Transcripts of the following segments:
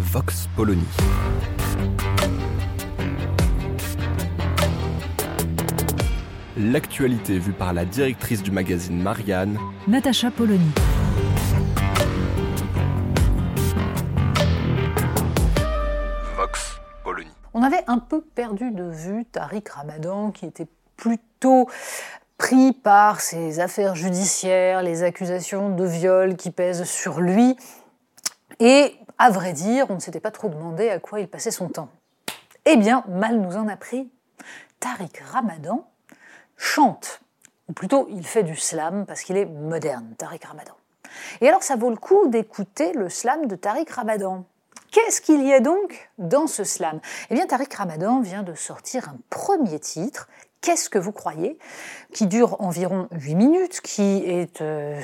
Vox Polony. L'actualité vue par la directrice du magazine Marianne, Natacha Polony. Vox Polony. On avait un peu perdu de vue Tariq Ramadan qui était plutôt pris par ses affaires judiciaires, les accusations de viol qui pèsent sur lui. Et à vrai dire, on ne s'était pas trop demandé à quoi il passait son temps. Eh bien, mal nous en a pris. Tariq Ramadan chante, ou plutôt il fait du slam parce qu'il est moderne, Tariq Ramadan. Et alors ça vaut le coup d'écouter le slam de Tariq Ramadan. Qu'est-ce qu'il y a donc dans ce slam? Eh bien, Tariq Ramadan vient de sortir un premier titre, Qu'est-ce que vous croyez? Qui dure environ 8 minutes, qui est euh,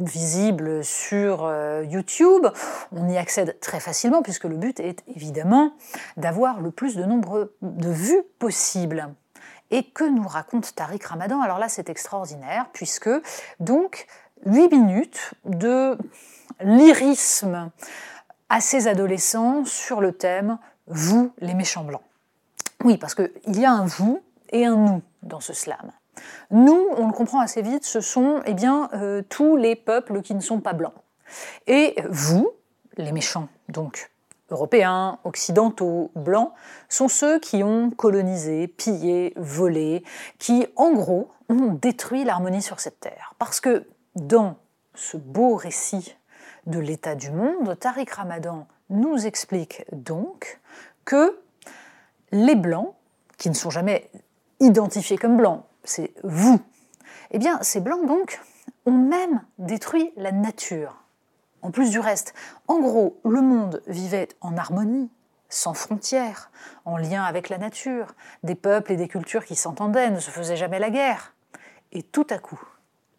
visible sur euh, YouTube. On y accède très facilement puisque le but est évidemment d'avoir le plus de nombre de vues possible. Et que nous raconte Tariq Ramadan? Alors là, c'est extraordinaire puisque donc 8 minutes de lyrisme à ces adolescents sur le thème Vous, les méchants blancs. Oui, parce qu'il y a un vous et un nous dans ce slam. Nous, on le comprend assez vite, ce sont eh bien, euh, tous les peuples qui ne sont pas blancs. Et vous, les méchants, donc européens, occidentaux, blancs, sont ceux qui ont colonisé, pillé, volé, qui, en gros, ont détruit l'harmonie sur cette terre. Parce que dans ce beau récit de l'état du monde, Tariq Ramadan nous explique donc que les blancs, qui ne sont jamais identifiés comme blancs, c'est vous, eh bien ces blancs donc ont même détruit la nature. En plus du reste, en gros, le monde vivait en harmonie, sans frontières, en lien avec la nature, des peuples et des cultures qui s'entendaient, ne se faisaient jamais la guerre. Et tout à coup,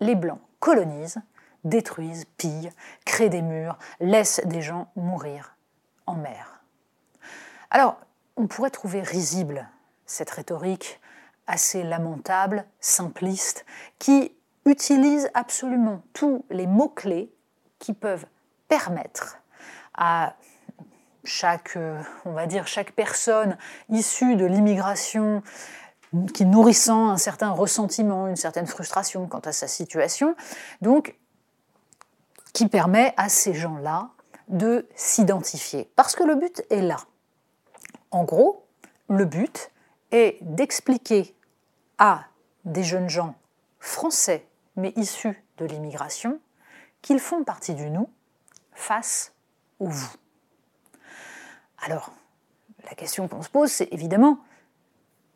les blancs colonisent, détruisent, pillent, créent des murs, laissent des gens mourir en mer. Alors, on pourrait trouver risible cette rhétorique assez lamentable, simpliste, qui utilise absolument tous les mots-clés qui peuvent permettre à chaque, euh, on va dire, chaque personne issue de l'immigration qui nourrissant un certain ressentiment, une certaine frustration quant à sa situation, donc qui permet à ces gens-là de s'identifier. Parce que le but est là. En gros, le but est d'expliquer à des jeunes gens français mais issus de l'immigration qu'ils font partie du nous face au vous. Alors, la question qu'on se pose, c'est évidemment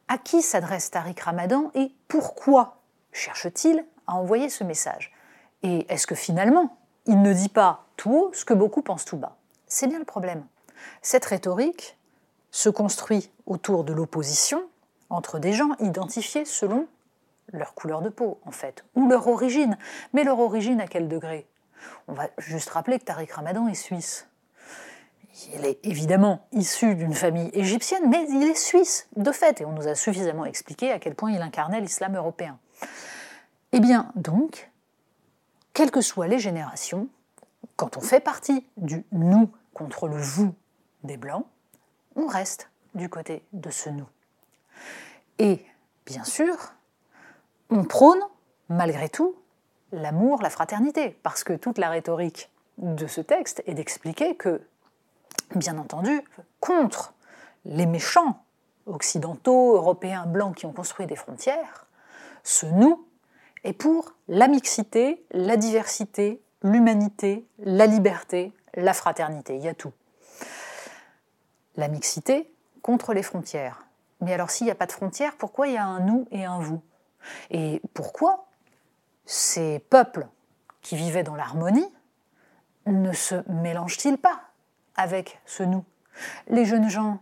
à qui s'adresse Tariq Ramadan et pourquoi cherche-t-il à envoyer ce message? Et est-ce que finalement, il ne dit pas tout haut ce que beaucoup pensent tout bas? C'est bien le problème. Cette rhétorique se construit autour de l'opposition entre des gens identifiés selon leur couleur de peau, en fait, ou leur origine. Mais leur origine à quel degré? On va juste rappeler que Tariq Ramadan est suisse. Il est évidemment issu d'une famille égyptienne, mais il est suisse, de fait, et on nous a suffisamment expliqué à quel point il incarnait l'islam européen. Eh bien, donc, quelles que soient les générations, quand on fait partie du nous contre le vous des Blancs, on reste du côté de ce nous. Et, bien sûr, on prône, malgré tout, l'amour, la fraternité, parce que toute la rhétorique de ce texte est d'expliquer que, bien entendu, contre les méchants occidentaux, européens, blancs qui ont construit des frontières, ce nous est pour la mixité, la diversité, l'humanité, la liberté, la fraternité, il y a tout. La mixité contre les frontières. Mais alors s'il n'y a pas de frontières, pourquoi il y a un nous et un vous? Et pourquoi ces peuples qui vivaient dans l'harmonie ne se mélange-t-il pas avec ce nous? Les jeunes gens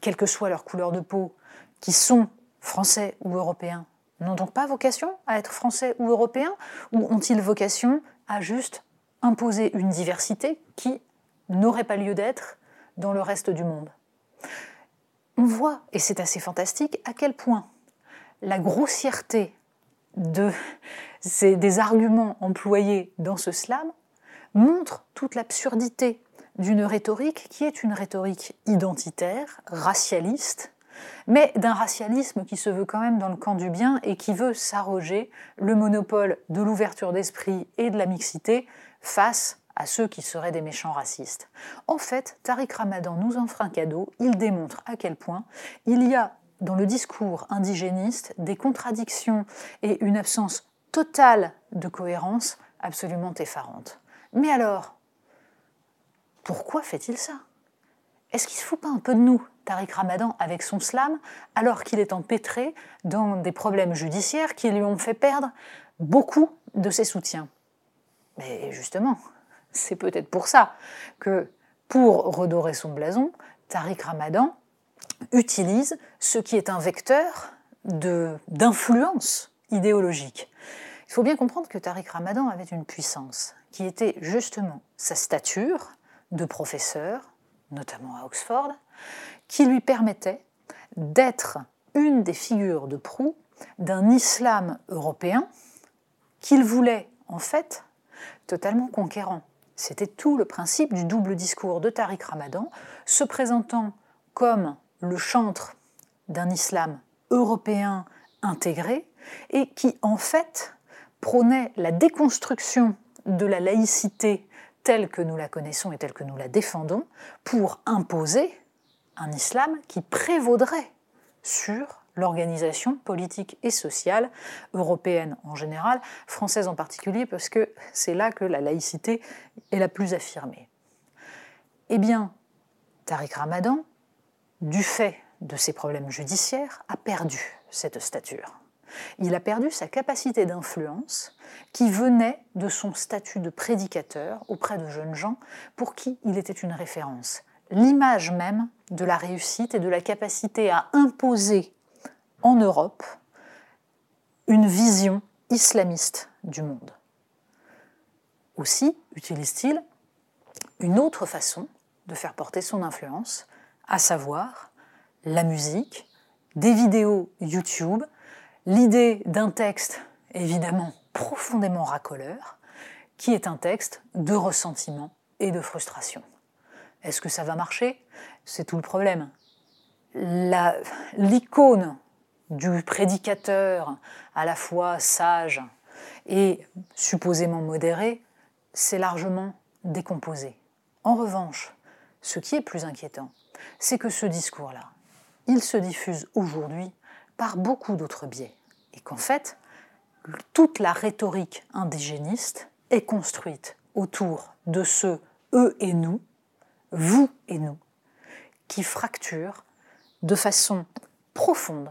quelle que soit leur couleur de peau, qui sont français ou européens, n'ont donc pas vocation à être français ou européens ou ont-ils vocation à juste imposer une diversité qui n'aurait pas lieu d'être dans le reste du monde? On voit, et c'est assez fantastique, à quel point la grossièreté de, des arguments employés dans ce slam montre toute l'absurdité d'une rhétorique qui est une rhétorique identitaire, racialiste, mais d'un racialisme qui se veut quand même dans le camp du bien et qui veut s'arroger le monopole de l'ouverture d'esprit et de la mixité face à ceux qui seraient des méchants racistes. En fait, Tariq Ramadan nous en fera un cadeau, il démontre à quel point il y a dans le discours indigéniste des contradictions et une absence totale de cohérence absolument effarante. Mais alors, pourquoi fait-il ça? Est-ce qu'il se fout pas un peu de nous, Tariq Ramadan, avec son slam, alors qu'il est empêtré dans des problèmes judiciaires qui lui ont fait perdre beaucoup de ses soutiens? Mais justement, c'est peut-être pour ça que, pour redorer son blason, Tariq Ramadan utilise ce qui est un vecteur d'influence idéologique. Il faut bien comprendre que Tariq Ramadan avait une puissance qui était justement sa stature de professeur, notamment à Oxford, qui lui permettait d'être une des figures de proue d'un islam européen qu'il voulait en fait totalement conquérant. C'était tout le principe du double discours de Tariq Ramadan, se présentant comme le chantre d'un islam européen intégré et qui en fait prônait la déconstruction de la laïcité telle que nous la connaissons et telle que nous la défendons pour imposer un islam qui prévaudrait sur l'organisation politique et sociale européenne en général, française en particulier, parce que c'est là que la laïcité est la plus affirmée. Eh bien, Tariq Ramadan, du fait de ses problèmes judiciaires, a perdu cette stature. Il a perdu sa capacité d'influence qui venait de son statut de prédicateur auprès de jeunes gens pour qui il était une référence. L'image même de la réussite et de la capacité à imposer en Europe une vision islamiste du monde. Aussi utilise-t-il une autre façon de faire porter son influence, à savoir la musique, des vidéos YouTube, l'idée d'un texte évidemment profondément racoleur, qui est un texte de ressentiment et de frustration. Est-ce que ça va marcher? C'est tout le problème. L'icône du prédicateur à la fois sage et supposément modéré s'est largement décomposé. En revanche, ce qui est plus inquiétant, c'est que ce discours-là, il se diffuse aujourd'hui par beaucoup d'autres biais. Et qu'en fait, toute la rhétorique indigéniste est construite autour de ce eux et nous, vous et nous, qui fracturent de façon profonde